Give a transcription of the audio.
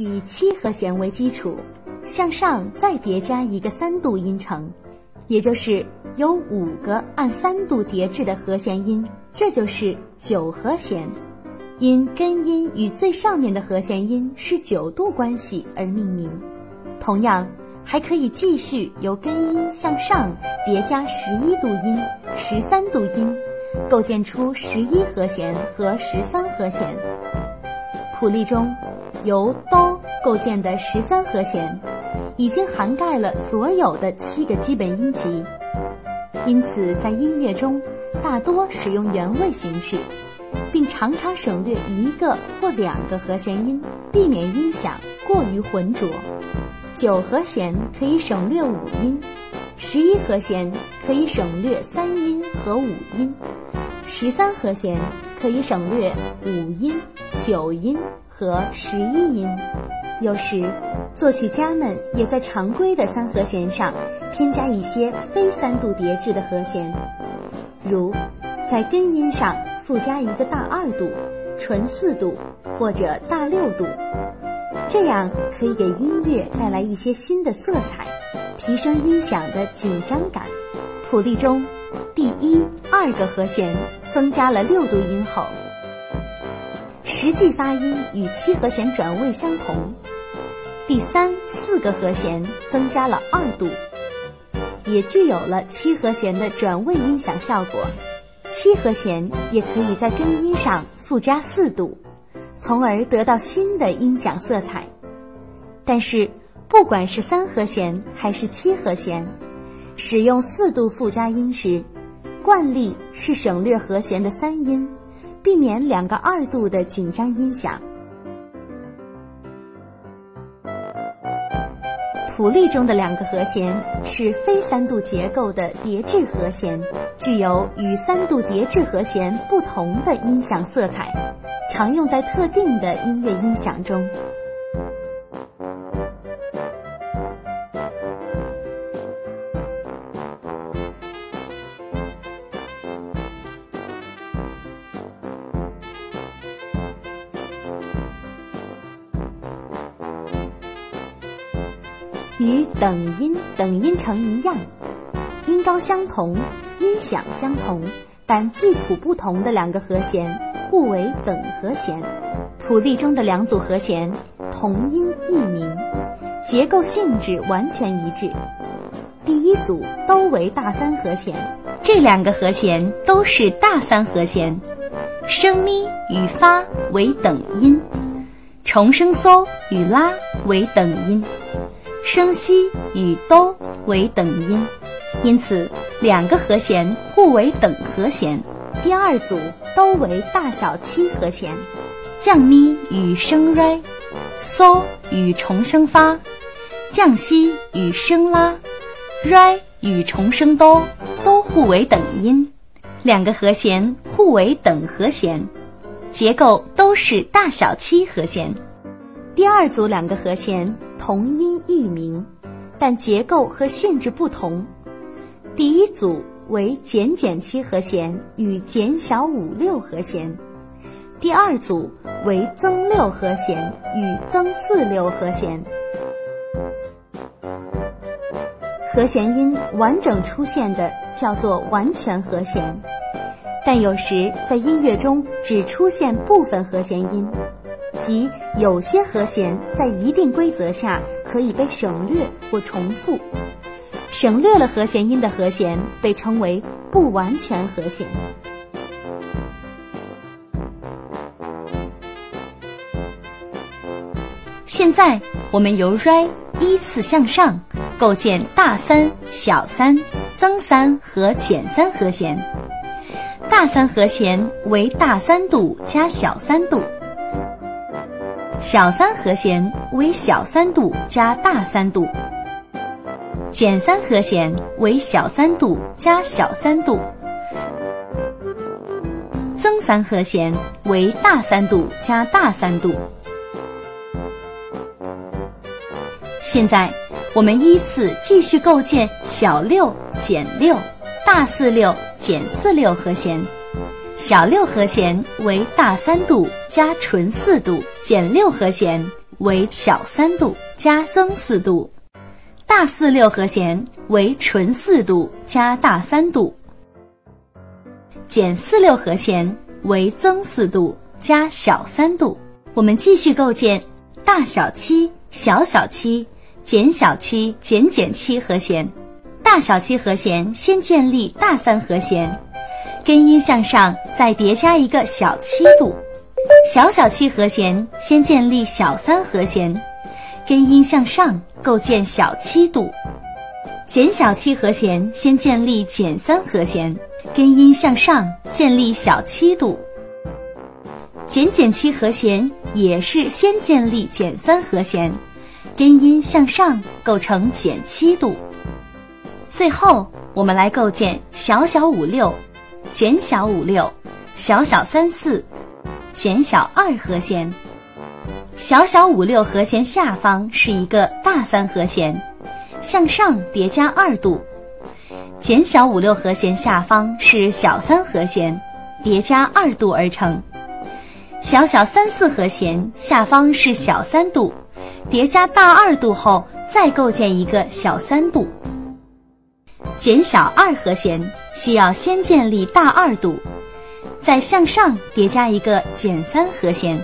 以七和弦为基础，向上再叠加一个三度音程，也就是有五个按三度叠制的和弦音，这就是九和弦。因根音与最上面的和弦音是九度关系而命名。同样，还可以继续由根音向上叠加十一度音、十三度音，构建出十一和弦和十三和弦。谱例中。由哆构建的十三和弦，已经涵盖了所有的七个基本音级，因此在音乐中大多使用原位形式，并常常省略一个或两个和弦音，避免音响过于浑浊。九和弦可以省略五音，十一和弦可以省略三音和五音，十三和弦可以省略五音、九音。和十一音，有时作曲家们也在常规的三和弦上添加一些非三度叠制的和弦，如在根音上附加一个大二度、纯四度或者大六度，这样可以给音乐带来一些新的色彩，提升音响的紧张感。谱例中，第一、二个和弦增加了六度音后。实际发音与七和弦转位相同，第三、四个和弦增加了二度，也具有了七和弦的转位音响效果。七和弦也可以在根音上附加四度，从而得到新的音响色彩。但是，不管是三和弦还是七和弦，使用四度附加音时，惯例是省略和弦的三音。避免两个二度的紧张音响。谱例中的两个和弦是非三度结构的叠制和弦，具有与三度叠制和弦不同的音响色彩，常用在特定的音乐音响中。与等音等音程一样，音高相同，音响相同，但记谱不同的两个和弦互为等和弦。谱例中的两组和弦同音异名，结构性质完全一致。第一组都为大三和弦，这两个和弦都是大三和弦。升咪与发为等音，重升嗦与拉为等音。升西与哆为等音，因此两个和弦互为等和弦。第二组都为大小七和弦，降咪与升瑞，嗦与重升发，降西与升拉，瑞与重升哆都互为等音，两个和弦互为等和弦，结构都是大小七和弦。第二组两个和弦同音异名，但结构和性质不同。第一组为减减七和弦与减小五六和弦，第二组为增六和弦与增四六和弦。和弦音完整出现的叫做完全和弦，但有时在音乐中只出现部分和弦音。即有些和弦在一定规则下可以被省略或重复，省略了和弦音的和弦被称为不完全和弦。现在我们由 Re 依次向上构建大三、小三、增三和减三和弦。大三和弦为大三度加小三度。小三和弦为小三度加大三度，减三和弦为小三度加小三度，增三和弦为大三度加大三度。现在，我们依次继续构建小六减六、大四六减四六和弦。小六和弦为大三度加纯四度减六和弦为小三度加增四度，大四六和弦为纯四度加大三度，减四六和弦为增四度加小三度。我们继续构建大小七、小小七、减小七、减减七和弦。大小七和弦先建立大三和弦，根音向上，再叠加一个小七度。小小七和弦先建立小三和弦，根音向上，构建小七度。减小七和弦先建立减三和弦，根音向上，建立小七度。减减七和弦也是先建立减三和弦，根音向上，构成减七度。最后，我们来构建小小五六、减小五六、小小三四。减小二和弦，小小五六和弦下方是一个大三和弦，向上叠加二度；减小五六和弦下方是小三和弦，叠加二度而成。小小三四和弦下方是小三度，叠加大二度后再构建一个小三度。减小二和弦需要先建立大二度。再向上叠加一个减三和弦。